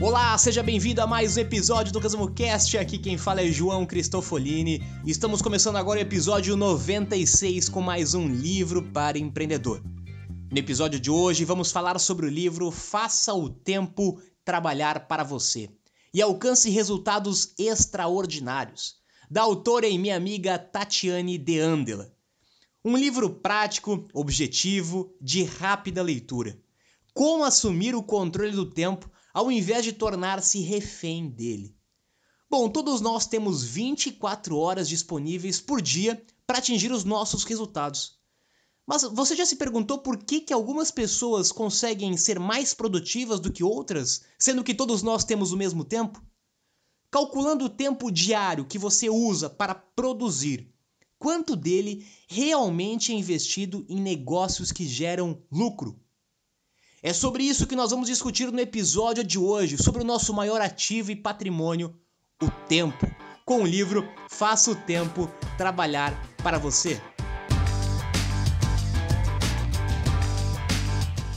Olá, seja bem-vindo a mais um episódio do Resumo Cast. Aqui quem fala é João Cristofolini. Estamos começando agora o episódio 96 com mais um livro para empreendedor. No episódio de hoje vamos falar sobre o livro Faça o Tempo Trabalhar para Você e alcance resultados extraordinários, da autora e minha amiga Tatiane De Andela. Um livro prático, objetivo, de rápida leitura. Como assumir o controle do tempo ao invés de tornar-se refém dele. Bom, todos nós temos 24 horas disponíveis por dia para atingir os nossos resultados. Mas você já se perguntou por que, que algumas pessoas conseguem ser mais produtivas do que outras, sendo que todos nós temos o mesmo tempo? Calculando o tempo diário que você usa para produzir, quanto dele realmente é investido em negócios que geram lucro? É sobre isso que nós vamos discutir no episódio de hoje, sobre o nosso maior ativo e patrimônio, o tempo, com o livro Faça o Tempo Trabalhar para Você.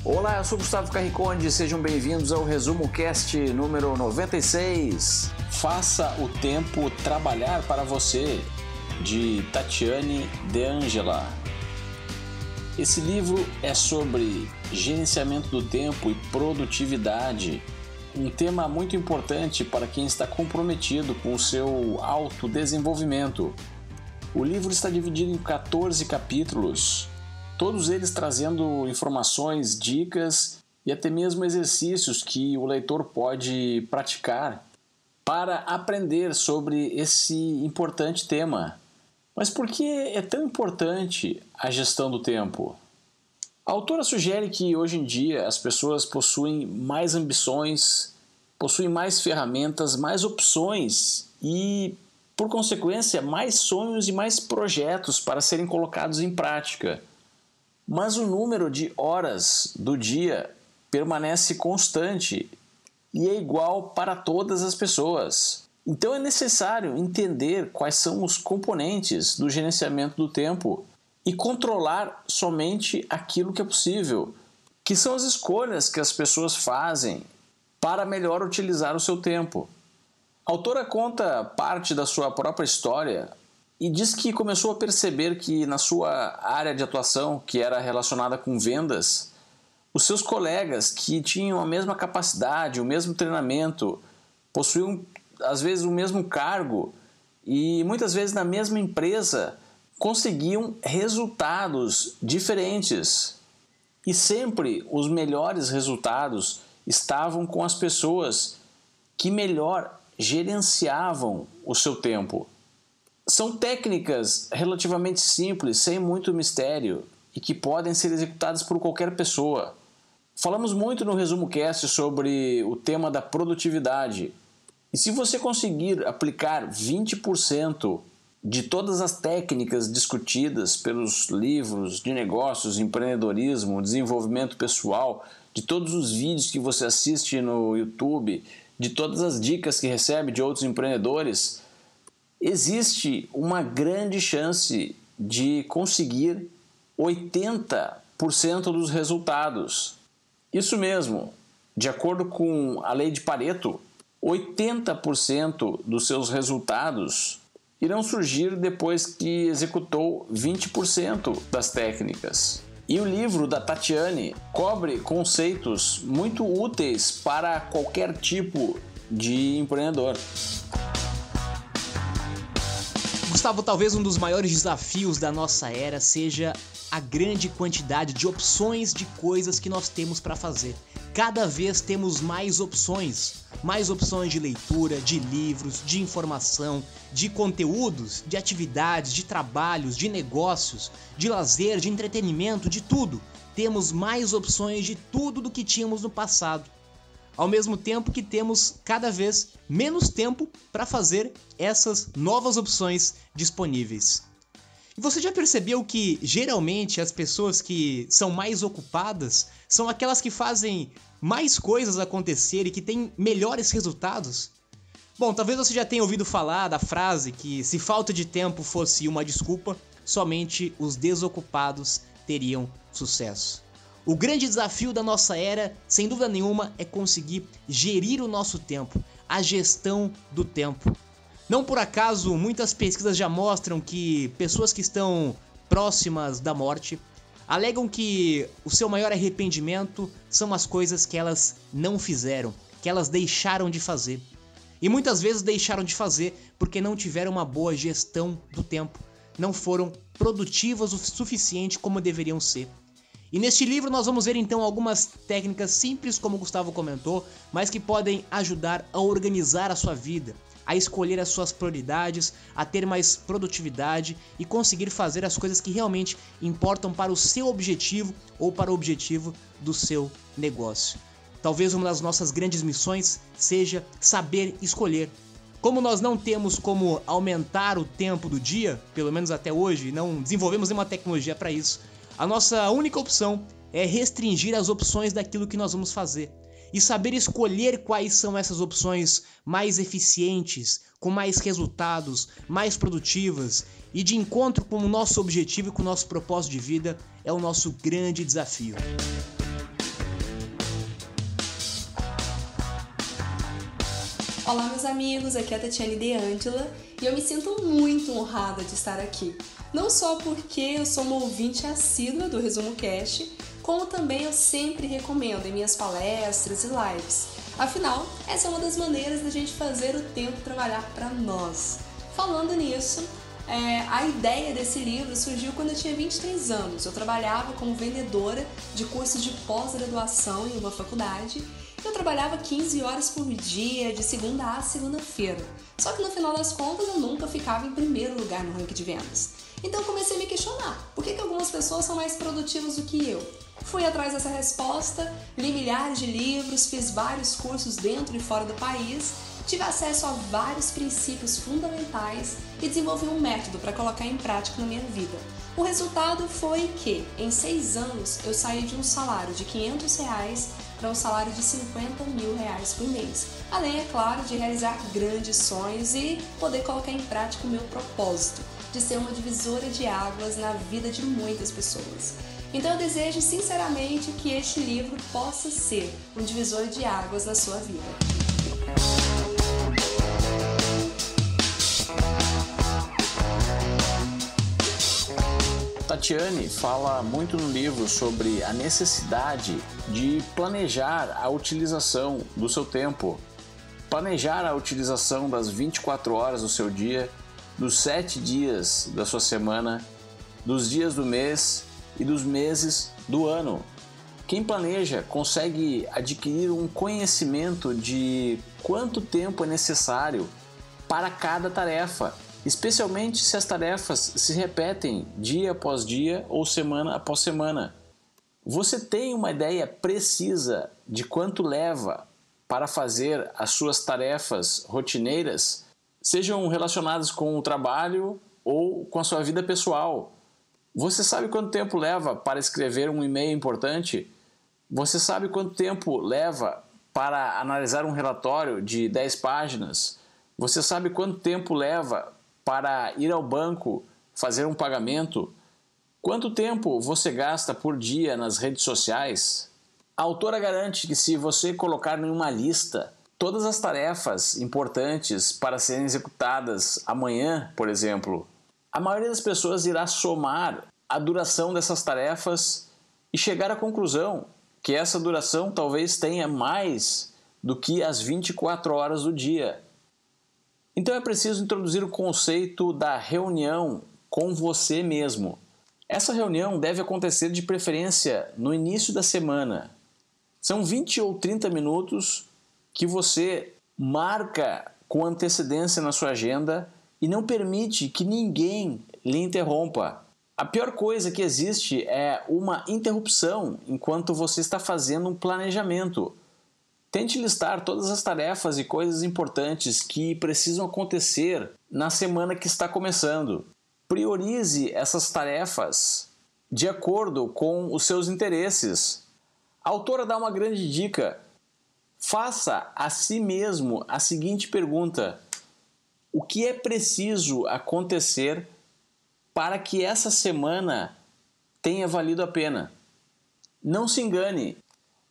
Olá, eu sou Gustavo Carriconde, sejam bem-vindos ao Resumo Cast número 96. Faça o Tempo Trabalhar para Você, de Tatiane De Angela. Esse livro é sobre gerenciamento do tempo e produtividade, um tema muito importante para quem está comprometido com o seu autodesenvolvimento. O livro está dividido em 14 capítulos, todos eles trazendo informações, dicas e até mesmo exercícios que o leitor pode praticar para aprender sobre esse importante tema. Mas por que é tão importante a gestão do tempo? A autora sugere que hoje em dia as pessoas possuem mais ambições, possuem mais ferramentas, mais opções e, por consequência, mais sonhos e mais projetos para serem colocados em prática. Mas o número de horas do dia permanece constante e é igual para todas as pessoas. Então é necessário entender quais são os componentes do gerenciamento do tempo e controlar somente aquilo que é possível, que são as escolhas que as pessoas fazem para melhor utilizar o seu tempo. A autora conta parte da sua própria história e diz que começou a perceber que na sua área de atuação, que era relacionada com vendas, os seus colegas que tinham a mesma capacidade, o mesmo treinamento, possuíam às vezes o mesmo cargo e muitas vezes na mesma empresa conseguiam resultados diferentes. E sempre os melhores resultados estavam com as pessoas que melhor gerenciavam o seu tempo. São técnicas relativamente simples, sem muito mistério e que podem ser executadas por qualquer pessoa. Falamos muito no resumo cast sobre o tema da produtividade. E se você conseguir aplicar 20% de todas as técnicas discutidas pelos livros de negócios, empreendedorismo, desenvolvimento pessoal, de todos os vídeos que você assiste no YouTube, de todas as dicas que recebe de outros empreendedores, existe uma grande chance de conseguir 80% dos resultados. Isso mesmo, de acordo com a lei de Pareto, 80% dos seus resultados irão surgir depois que executou 20% das técnicas. E o livro da Tatiane cobre conceitos muito úteis para qualquer tipo de empreendedor. Gustavo, talvez um dos maiores desafios da nossa era seja a grande quantidade de opções de coisas que nós temos para fazer. Cada vez temos mais opções mais opções de leitura, de livros, de informação, de conteúdos, de atividades, de trabalhos, de negócios, de lazer, de entretenimento, de tudo. Temos mais opções de tudo do que tínhamos no passado. Ao mesmo tempo que temos cada vez menos tempo para fazer essas novas opções disponíveis. E você já percebeu que geralmente as pessoas que são mais ocupadas são aquelas que fazem mais coisas acontecer e que têm melhores resultados? Bom, talvez você já tenha ouvido falar da frase que se falta de tempo fosse uma desculpa, somente os desocupados teriam sucesso. O grande desafio da nossa era, sem dúvida nenhuma, é conseguir gerir o nosso tempo, a gestão do tempo. Não por acaso, muitas pesquisas já mostram que pessoas que estão próximas da morte alegam que o seu maior arrependimento são as coisas que elas não fizeram, que elas deixaram de fazer. E muitas vezes deixaram de fazer porque não tiveram uma boa gestão do tempo, não foram produtivas o suficiente como deveriam ser. E neste livro nós vamos ver então algumas técnicas simples, como o Gustavo comentou, mas que podem ajudar a organizar a sua vida, a escolher as suas prioridades, a ter mais produtividade e conseguir fazer as coisas que realmente importam para o seu objetivo ou para o objetivo do seu negócio. Talvez uma das nossas grandes missões seja saber escolher. Como nós não temos como aumentar o tempo do dia, pelo menos até hoje, não desenvolvemos nenhuma tecnologia para isso, a nossa única opção é restringir as opções daquilo que nós vamos fazer e saber escolher quais são essas opções mais eficientes, com mais resultados, mais produtivas e de encontro com o nosso objetivo e com o nosso propósito de vida é o nosso grande desafio. Olá, meus amigos, aqui é a Tatiane De Angela e eu me sinto muito honrada de estar aqui. Não só porque eu sou uma ouvinte assídua do Resumo Cast, como também eu sempre recomendo em minhas palestras e lives. Afinal, essa é uma das maneiras da gente fazer o tempo trabalhar para nós. Falando nisso, é, a ideia desse livro surgiu quando eu tinha 23 anos. Eu trabalhava como vendedora de cursos de pós-graduação em uma faculdade eu trabalhava 15 horas por dia, de segunda a segunda-feira. Só que no final das contas eu nunca ficava em primeiro lugar no ranking de vendas. Então eu comecei a me questionar: por que, que algumas pessoas são mais produtivas do que eu? Fui atrás dessa resposta, li milhares de livros, fiz vários cursos dentro e fora do país, tive acesso a vários princípios fundamentais e desenvolvi um método para colocar em prática na minha vida. O resultado foi que, em seis anos, eu saí de um salário de 500 reais para um salário de 50 mil reais por mês. Além, é claro, de realizar grandes sonhos e poder colocar em prática o meu propósito de ser uma divisora de águas na vida de muitas pessoas. Então eu desejo sinceramente que este livro possa ser um divisor de águas na sua vida. Tatiane fala muito no livro sobre a necessidade de planejar a utilização do seu tempo, planejar a utilização das 24 horas do seu dia, dos 7 dias da sua semana, dos dias do mês e dos meses do ano. Quem planeja consegue adquirir um conhecimento de quanto tempo é necessário para cada tarefa especialmente se as tarefas se repetem dia após dia ou semana após semana. Você tem uma ideia precisa de quanto leva para fazer as suas tarefas rotineiras, sejam relacionadas com o trabalho ou com a sua vida pessoal. Você sabe quanto tempo leva para escrever um e-mail importante? Você sabe quanto tempo leva para analisar um relatório de 10 páginas? Você sabe quanto tempo leva para ir ao banco fazer um pagamento? Quanto tempo você gasta por dia nas redes sociais? A autora garante que se você colocar em uma lista todas as tarefas importantes para serem executadas amanhã, por exemplo, a maioria das pessoas irá somar a duração dessas tarefas e chegar à conclusão que essa duração talvez tenha mais do que as 24 horas do dia. Então é preciso introduzir o conceito da reunião com você mesmo. Essa reunião deve acontecer de preferência no início da semana. São 20 ou 30 minutos que você marca com antecedência na sua agenda e não permite que ninguém lhe interrompa. A pior coisa que existe é uma interrupção enquanto você está fazendo um planejamento. Tente listar todas as tarefas e coisas importantes que precisam acontecer na semana que está começando. Priorize essas tarefas de acordo com os seus interesses. A autora dá uma grande dica. Faça a si mesmo a seguinte pergunta: O que é preciso acontecer para que essa semana tenha valido a pena? Não se engane,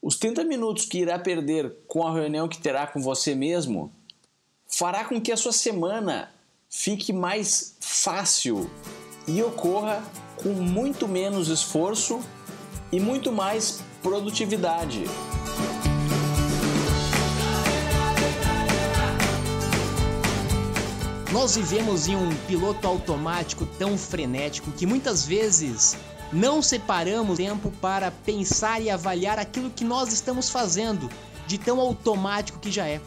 os 30 minutos que irá perder com a reunião que terá com você mesmo fará com que a sua semana fique mais fácil e ocorra com muito menos esforço e muito mais produtividade. Nós vivemos em um piloto automático tão frenético que muitas vezes não separamos tempo para pensar e avaliar aquilo que nós estamos fazendo, de tão automático que já é.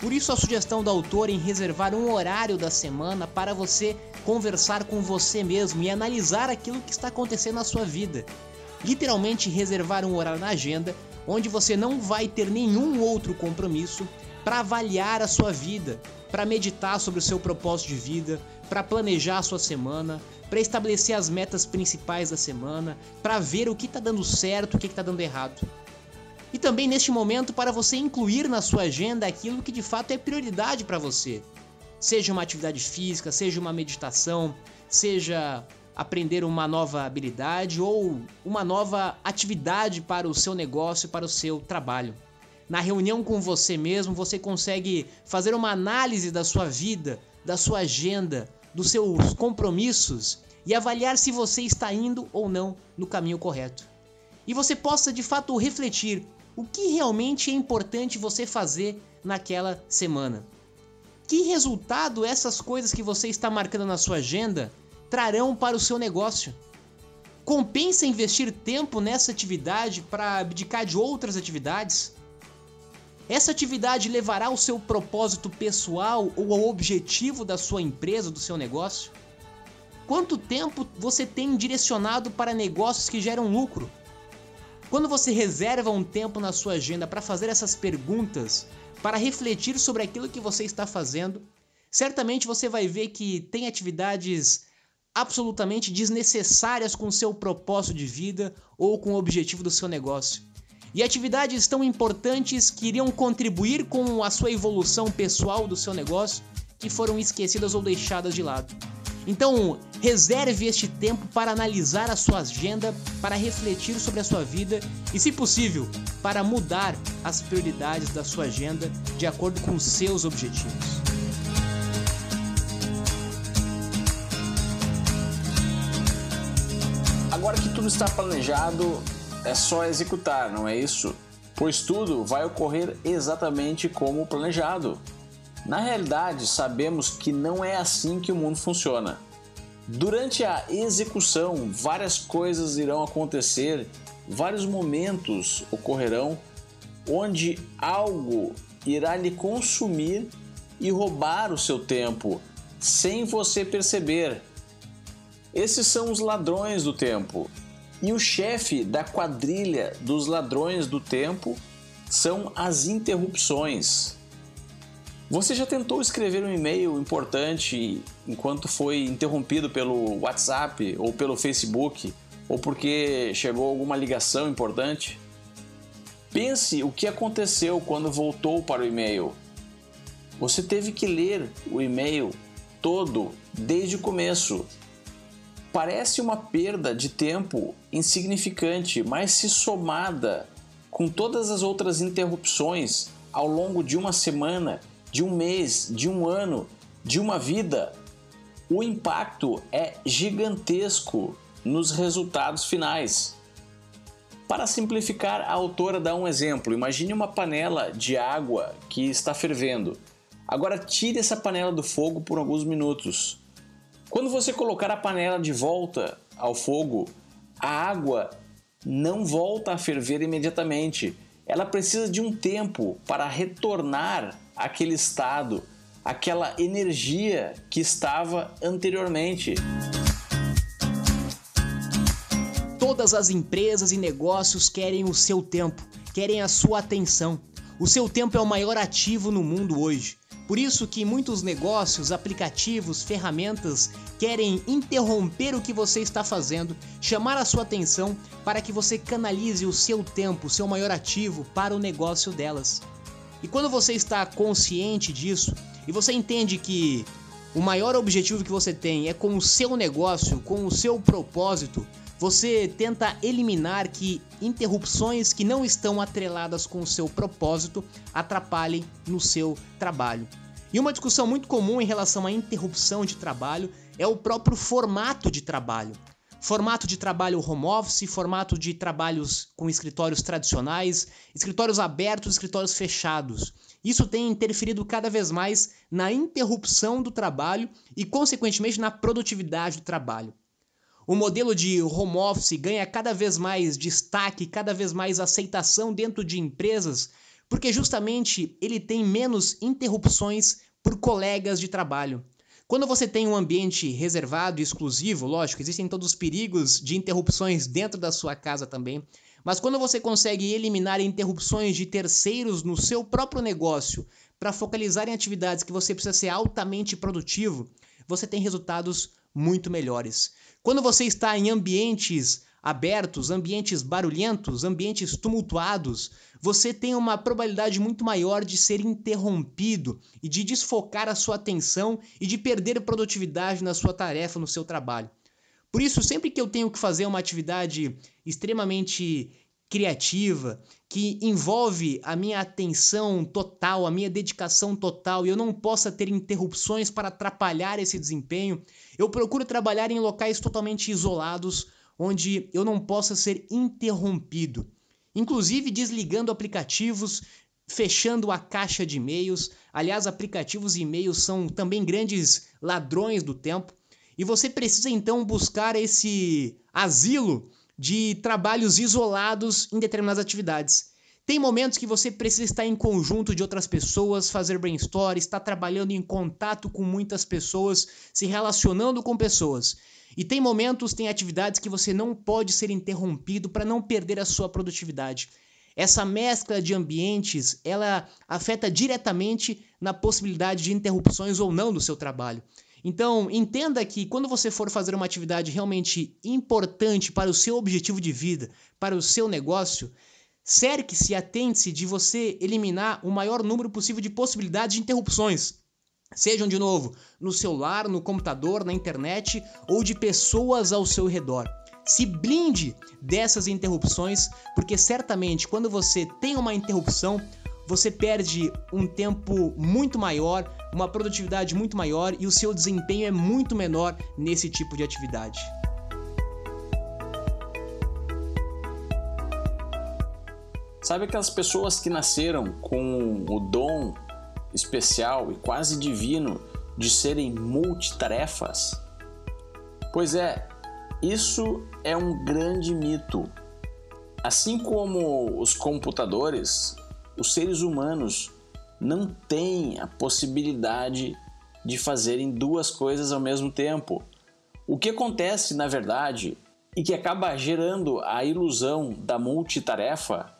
Por isso a sugestão do autor em reservar um horário da semana para você conversar com você mesmo e analisar aquilo que está acontecendo na sua vida. Literalmente reservar um horário na agenda onde você não vai ter nenhum outro compromisso para avaliar a sua vida, para meditar sobre o seu propósito de vida, para planejar a sua semana, para estabelecer as metas principais da semana, para ver o que está dando certo, o que está dando errado. E também neste momento para você incluir na sua agenda aquilo que de fato é prioridade para você. Seja uma atividade física, seja uma meditação, seja aprender uma nova habilidade ou uma nova atividade para o seu negócio, para o seu trabalho. Na reunião com você mesmo, você consegue fazer uma análise da sua vida, da sua agenda, dos seus compromissos e avaliar se você está indo ou não no caminho correto. E você possa de fato refletir o que realmente é importante você fazer naquela semana. Que resultado essas coisas que você está marcando na sua agenda trarão para o seu negócio? Compensa investir tempo nessa atividade para abdicar de outras atividades? Essa atividade levará ao seu propósito pessoal ou ao objetivo da sua empresa, do seu negócio? Quanto tempo você tem direcionado para negócios que geram lucro? Quando você reserva um tempo na sua agenda para fazer essas perguntas, para refletir sobre aquilo que você está fazendo, certamente você vai ver que tem atividades absolutamente desnecessárias com o seu propósito de vida ou com o objetivo do seu negócio e atividades tão importantes que iriam contribuir com a sua evolução pessoal do seu negócio que foram esquecidas ou deixadas de lado. Então, reserve este tempo para analisar a sua agenda, para refletir sobre a sua vida e, se possível, para mudar as prioridades da sua agenda de acordo com os seus objetivos. Agora que tudo está planejado, é só executar, não é isso? Pois tudo vai ocorrer exatamente como planejado. Na realidade, sabemos que não é assim que o mundo funciona. Durante a execução, várias coisas irão acontecer, vários momentos ocorrerão onde algo irá lhe consumir e roubar o seu tempo sem você perceber. Esses são os ladrões do tempo. E o chefe da quadrilha dos ladrões do tempo são as interrupções. Você já tentou escrever um e-mail importante enquanto foi interrompido pelo WhatsApp ou pelo Facebook ou porque chegou alguma ligação importante? Pense o que aconteceu quando voltou para o e-mail. Você teve que ler o e-mail todo desde o começo Parece uma perda de tempo insignificante, mas se somada com todas as outras interrupções ao longo de uma semana, de um mês, de um ano, de uma vida, o impacto é gigantesco nos resultados finais. Para simplificar, a autora dá um exemplo. Imagine uma panela de água que está fervendo. Agora tire essa panela do fogo por alguns minutos. Quando você colocar a panela de volta ao fogo, a água não volta a ferver imediatamente. Ela precisa de um tempo para retornar àquele estado, aquela energia que estava anteriormente. Todas as empresas e negócios querem o seu tempo, querem a sua atenção. O seu tempo é o maior ativo no mundo hoje. Por isso que muitos negócios, aplicativos, ferramentas querem interromper o que você está fazendo, chamar a sua atenção para que você canalize o seu tempo, seu maior ativo para o negócio delas. E quando você está consciente disso e você entende que o maior objetivo que você tem é com o seu negócio, com o seu propósito, você tenta eliminar que interrupções que não estão atreladas com o seu propósito atrapalhem no seu trabalho. E uma discussão muito comum em relação à interrupção de trabalho é o próprio formato de trabalho. Formato de trabalho home office, formato de trabalhos com escritórios tradicionais, escritórios abertos, escritórios fechados. Isso tem interferido cada vez mais na interrupção do trabalho e, consequentemente, na produtividade do trabalho. O modelo de home office ganha cada vez mais destaque, cada vez mais aceitação dentro de empresas, porque justamente ele tem menos interrupções por colegas de trabalho. Quando você tem um ambiente reservado e exclusivo, lógico, existem todos os perigos de interrupções dentro da sua casa também, mas quando você consegue eliminar interrupções de terceiros no seu próprio negócio para focalizar em atividades que você precisa ser altamente produtivo, você tem resultados muito melhores. Quando você está em ambientes abertos, ambientes barulhentos, ambientes tumultuados, você tem uma probabilidade muito maior de ser interrompido e de desfocar a sua atenção e de perder produtividade na sua tarefa, no seu trabalho. Por isso, sempre que eu tenho que fazer uma atividade extremamente criativa, que envolve a minha atenção total, a minha dedicação total, e eu não possa ter interrupções para atrapalhar esse desempenho, eu procuro trabalhar em locais totalmente isolados, onde eu não possa ser interrompido. Inclusive desligando aplicativos, fechando a caixa de e-mails. Aliás, aplicativos e e-mails são também grandes ladrões do tempo. E você precisa então buscar esse asilo de trabalhos isolados em determinadas atividades. Tem momentos que você precisa estar em conjunto de outras pessoas, fazer brainstorm, estar trabalhando em contato com muitas pessoas, se relacionando com pessoas. E tem momentos, tem atividades que você não pode ser interrompido para não perder a sua produtividade. Essa mescla de ambientes, ela afeta diretamente na possibilidade de interrupções ou não do seu trabalho. Então, entenda que quando você for fazer uma atividade realmente importante para o seu objetivo de vida, para o seu negócio, cerque-se, atente-se de você eliminar o maior número possível de possibilidades de interrupções. Sejam, de novo, no celular, no computador, na internet ou de pessoas ao seu redor. Se blinde dessas interrupções, porque certamente quando você tem uma interrupção, você perde um tempo muito maior, uma produtividade muito maior e o seu desempenho é muito menor nesse tipo de atividade. Sabe aquelas pessoas que nasceram com o dom especial e quase divino de serem multitarefas? Pois é, isso é um grande mito. Assim como os computadores, os seres humanos não têm a possibilidade de fazerem duas coisas ao mesmo tempo. O que acontece, na verdade, e que acaba gerando a ilusão da multitarefa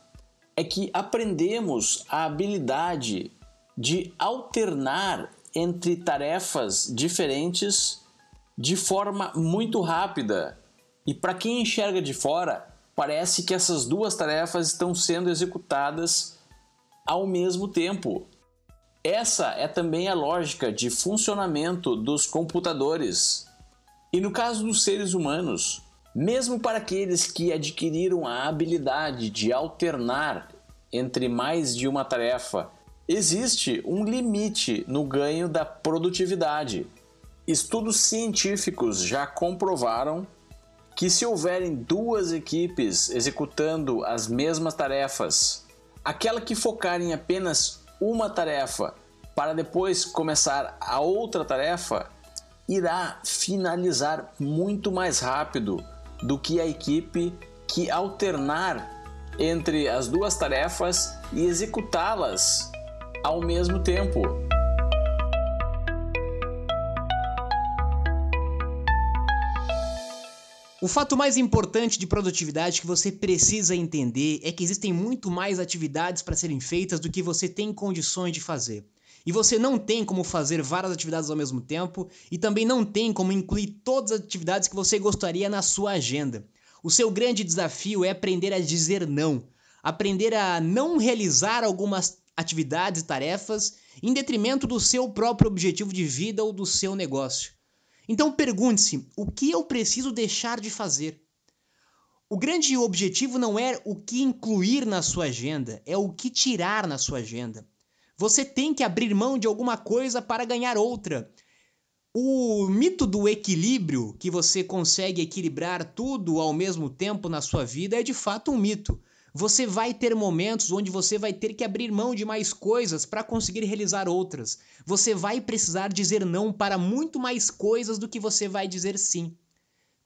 é que aprendemos a habilidade de alternar entre tarefas diferentes de forma muito rápida. E para quem enxerga de fora, parece que essas duas tarefas estão sendo executadas ao mesmo tempo. Essa é também a lógica de funcionamento dos computadores. E no caso dos seres humanos, mesmo para aqueles que adquiriram a habilidade de alternar entre mais de uma tarefa, existe um limite no ganho da produtividade. Estudos científicos já comprovaram que, se houverem duas equipes executando as mesmas tarefas Aquela que focar em apenas uma tarefa para depois começar a outra tarefa irá finalizar muito mais rápido do que a equipe que alternar entre as duas tarefas e executá-las ao mesmo tempo. O fato mais importante de produtividade que você precisa entender é que existem muito mais atividades para serem feitas do que você tem condições de fazer. E você não tem como fazer várias atividades ao mesmo tempo e também não tem como incluir todas as atividades que você gostaria na sua agenda. O seu grande desafio é aprender a dizer não, aprender a não realizar algumas atividades e tarefas em detrimento do seu próprio objetivo de vida ou do seu negócio. Então pergunte-se: o que eu preciso deixar de fazer? O grande objetivo não é o que incluir na sua agenda, é o que tirar na sua agenda. Você tem que abrir mão de alguma coisa para ganhar outra. O mito do equilíbrio, que você consegue equilibrar tudo ao mesmo tempo na sua vida, é de fato um mito. Você vai ter momentos onde você vai ter que abrir mão de mais coisas para conseguir realizar outras. Você vai precisar dizer não para muito mais coisas do que você vai dizer sim.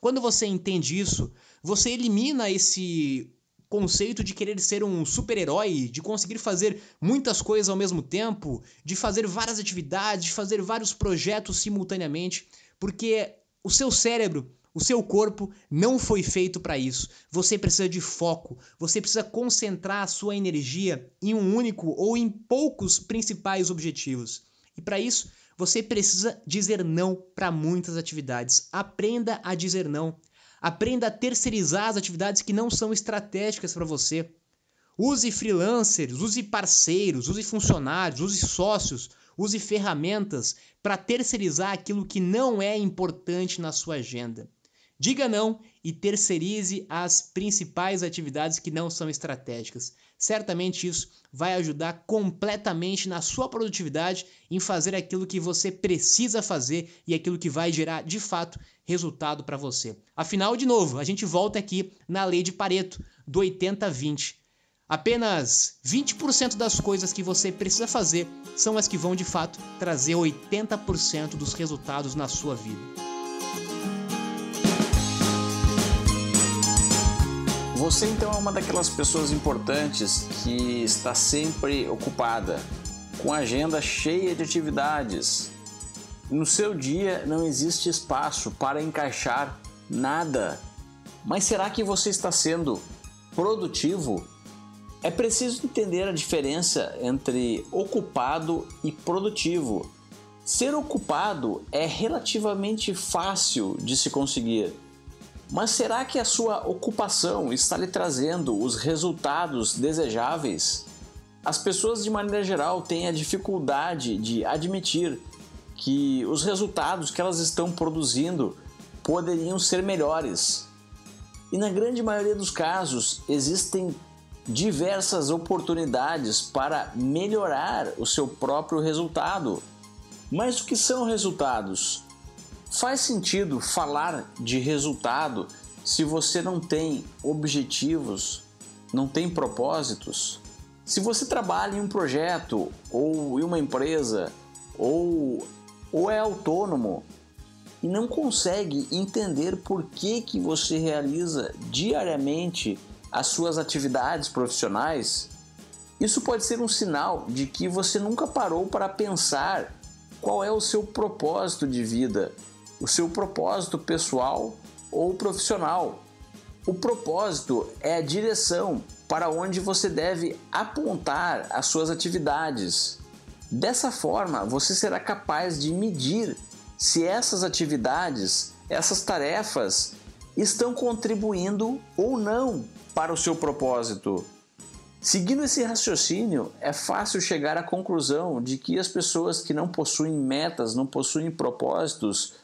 Quando você entende isso, você elimina esse conceito de querer ser um super-herói, de conseguir fazer muitas coisas ao mesmo tempo, de fazer várias atividades, de fazer vários projetos simultaneamente, porque o seu cérebro o seu corpo não foi feito para isso. Você precisa de foco. Você precisa concentrar a sua energia em um único ou em poucos principais objetivos. E para isso, você precisa dizer não para muitas atividades. Aprenda a dizer não. Aprenda a terceirizar as atividades que não são estratégicas para você. Use freelancers, use parceiros, use funcionários, use sócios, use ferramentas para terceirizar aquilo que não é importante na sua agenda. Diga não e terceirize as principais atividades que não são estratégicas. Certamente isso vai ajudar completamente na sua produtividade em fazer aquilo que você precisa fazer e aquilo que vai gerar de fato resultado para você. Afinal, de novo, a gente volta aqui na lei de Pareto, do 80-20. Apenas 20% das coisas que você precisa fazer são as que vão de fato trazer 80% dos resultados na sua vida. Você então é uma daquelas pessoas importantes que está sempre ocupada, com a agenda cheia de atividades. No seu dia não existe espaço para encaixar nada. Mas será que você está sendo produtivo? É preciso entender a diferença entre ocupado e produtivo. Ser ocupado é relativamente fácil de se conseguir mas será que a sua ocupação está lhe trazendo os resultados desejáveis? As pessoas, de maneira geral, têm a dificuldade de admitir que os resultados que elas estão produzindo poderiam ser melhores. E na grande maioria dos casos, existem diversas oportunidades para melhorar o seu próprio resultado. Mas o que são resultados? Faz sentido falar de resultado se você não tem objetivos, não tem propósitos? Se você trabalha em um projeto ou em uma empresa ou, ou é autônomo e não consegue entender por que, que você realiza diariamente as suas atividades profissionais, isso pode ser um sinal de que você nunca parou para pensar qual é o seu propósito de vida o seu propósito pessoal ou profissional. O propósito é a direção para onde você deve apontar as suas atividades. Dessa forma, você será capaz de medir se essas atividades, essas tarefas, estão contribuindo ou não para o seu propósito. Seguindo esse raciocínio, é fácil chegar à conclusão de que as pessoas que não possuem metas, não possuem propósitos,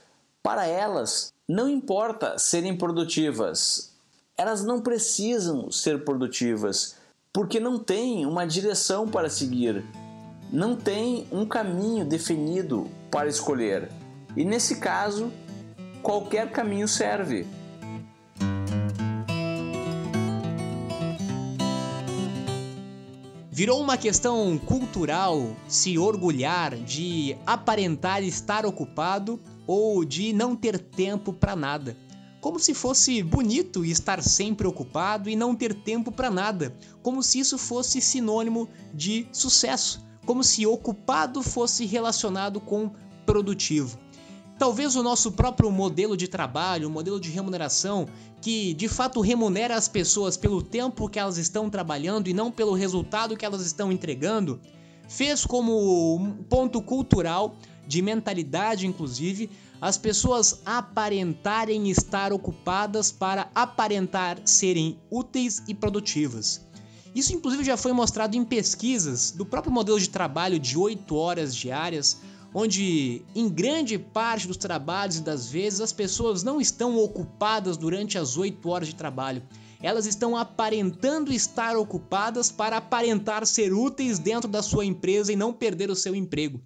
para elas, não importa serem produtivas, elas não precisam ser produtivas, porque não têm uma direção para seguir, não têm um caminho definido para escolher. E nesse caso, qualquer caminho serve. Virou uma questão cultural se orgulhar de aparentar estar ocupado ou de não ter tempo para nada. Como se fosse bonito estar sempre ocupado e não ter tempo para nada, como se isso fosse sinônimo de sucesso, como se ocupado fosse relacionado com produtivo. talvez o nosso próprio modelo de trabalho, o modelo de remuneração, que de fato remunera as pessoas pelo tempo que elas estão trabalhando e não pelo resultado que elas estão entregando, fez como ponto cultural, de mentalidade inclusive, as pessoas aparentarem estar ocupadas para aparentar serem úteis e produtivas. Isso, inclusive, já foi mostrado em pesquisas do próprio modelo de trabalho de 8 horas diárias, onde, em grande parte dos trabalhos e das vezes, as pessoas não estão ocupadas durante as 8 horas de trabalho. Elas estão aparentando estar ocupadas para aparentar ser úteis dentro da sua empresa e não perder o seu emprego.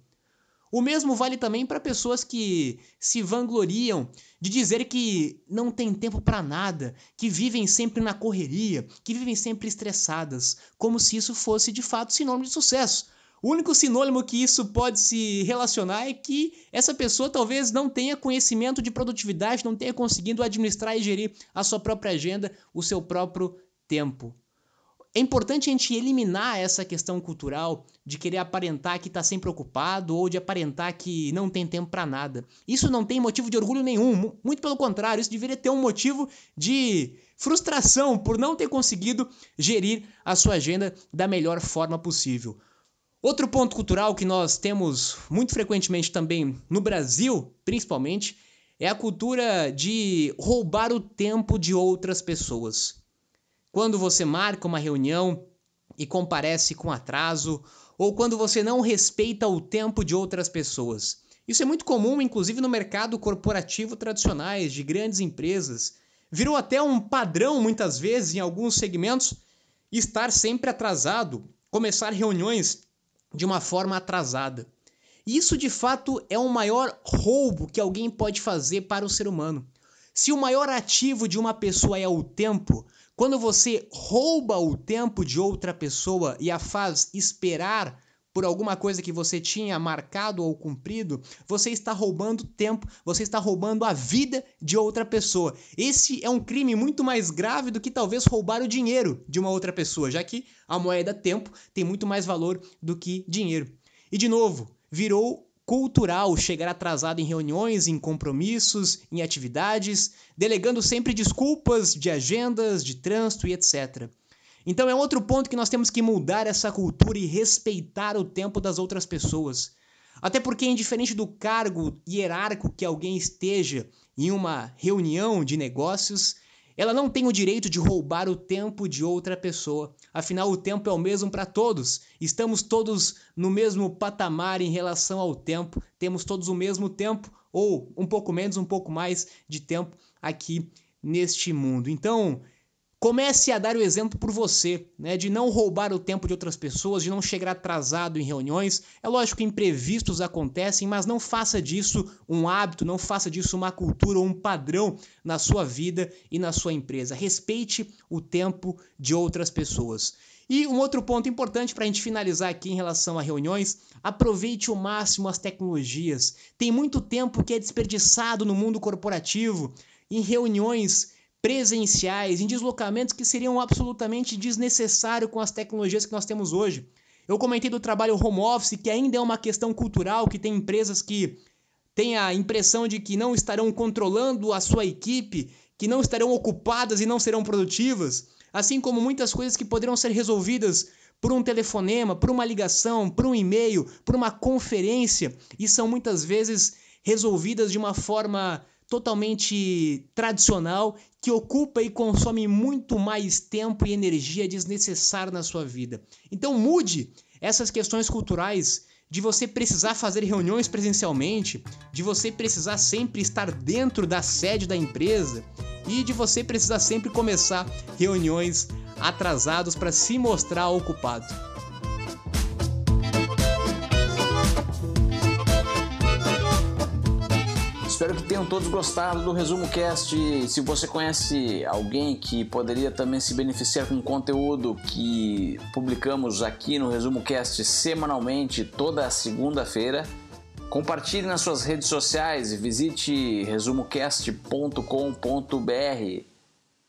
O mesmo vale também para pessoas que se vangloriam de dizer que não tem tempo para nada, que vivem sempre na correria, que vivem sempre estressadas, como se isso fosse de fato sinônimo de sucesso. O único sinônimo que isso pode se relacionar é que essa pessoa talvez não tenha conhecimento de produtividade, não tenha conseguido administrar e gerir a sua própria agenda, o seu próprio tempo. É importante a gente eliminar essa questão cultural de querer aparentar que está sempre ocupado ou de aparentar que não tem tempo para nada. Isso não tem motivo de orgulho nenhum, muito pelo contrário, isso deveria ter um motivo de frustração por não ter conseguido gerir a sua agenda da melhor forma possível. Outro ponto cultural que nós temos muito frequentemente também no Brasil, principalmente, é a cultura de roubar o tempo de outras pessoas. Quando você marca uma reunião e comparece com atraso, ou quando você não respeita o tempo de outras pessoas. Isso é muito comum, inclusive no mercado corporativo tradicionais de grandes empresas. Virou até um padrão, muitas vezes, em alguns segmentos, estar sempre atrasado, começar reuniões de uma forma atrasada. Isso de fato é o maior roubo que alguém pode fazer para o ser humano. Se o maior ativo de uma pessoa é o tempo, quando você rouba o tempo de outra pessoa e a faz esperar por alguma coisa que você tinha marcado ou cumprido, você está roubando tempo, você está roubando a vida de outra pessoa. Esse é um crime muito mais grave do que talvez roubar o dinheiro de uma outra pessoa, já que a moeda tempo tem muito mais valor do que dinheiro. E de novo, virou cultural chegar atrasado em reuniões, em compromissos, em atividades, delegando sempre desculpas de agendas, de trânsito e etc. Então é outro ponto que nós temos que mudar essa cultura e respeitar o tempo das outras pessoas. Até porque, indiferente do cargo hierárquico que alguém esteja em uma reunião de negócios, ela não tem o direito de roubar o tempo de outra pessoa. Afinal, o tempo é o mesmo para todos. Estamos todos no mesmo patamar em relação ao tempo. Temos todos o mesmo tempo, ou um pouco menos, um pouco mais de tempo aqui neste mundo. Então, Comece a dar o exemplo por você, né, de não roubar o tempo de outras pessoas, de não chegar atrasado em reuniões. É lógico que imprevistos acontecem, mas não faça disso um hábito, não faça disso uma cultura ou um padrão na sua vida e na sua empresa. Respeite o tempo de outras pessoas. E um outro ponto importante para a gente finalizar aqui em relação a reuniões: aproveite o máximo as tecnologias. Tem muito tempo que é desperdiçado no mundo corporativo, em reuniões presenciais, em deslocamentos que seriam absolutamente desnecessários com as tecnologias que nós temos hoje. Eu comentei do trabalho home office, que ainda é uma questão cultural, que tem empresas que têm a impressão de que não estarão controlando a sua equipe, que não estarão ocupadas e não serão produtivas, assim como muitas coisas que poderão ser resolvidas por um telefonema, por uma ligação, por um e-mail, por uma conferência, e são muitas vezes resolvidas de uma forma totalmente tradicional que ocupa e consome muito mais tempo e energia desnecessária na sua vida. Então mude essas questões culturais de você precisar fazer reuniões presencialmente, de você precisar sempre estar dentro da sede da empresa e de você precisar sempre começar reuniões atrasados para se mostrar ocupado. Tenham todos gostado do Resumo Cast. Se você conhece alguém que poderia também se beneficiar com o conteúdo que publicamos aqui no Resumo Cast semanalmente, toda segunda-feira, compartilhe nas suas redes sociais e visite resumocast.com.br.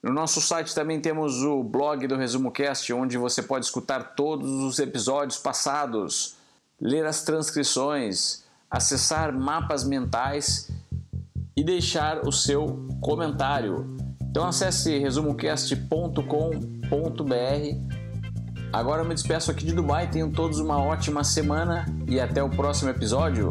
No nosso site também temos o blog do Resumo Cast, onde você pode escutar todos os episódios passados, ler as transcrições, acessar mapas mentais e deixar o seu comentário. Então acesse resumocast.com.br. Agora eu me despeço aqui de Dubai. Tenham todos uma ótima semana e até o próximo episódio.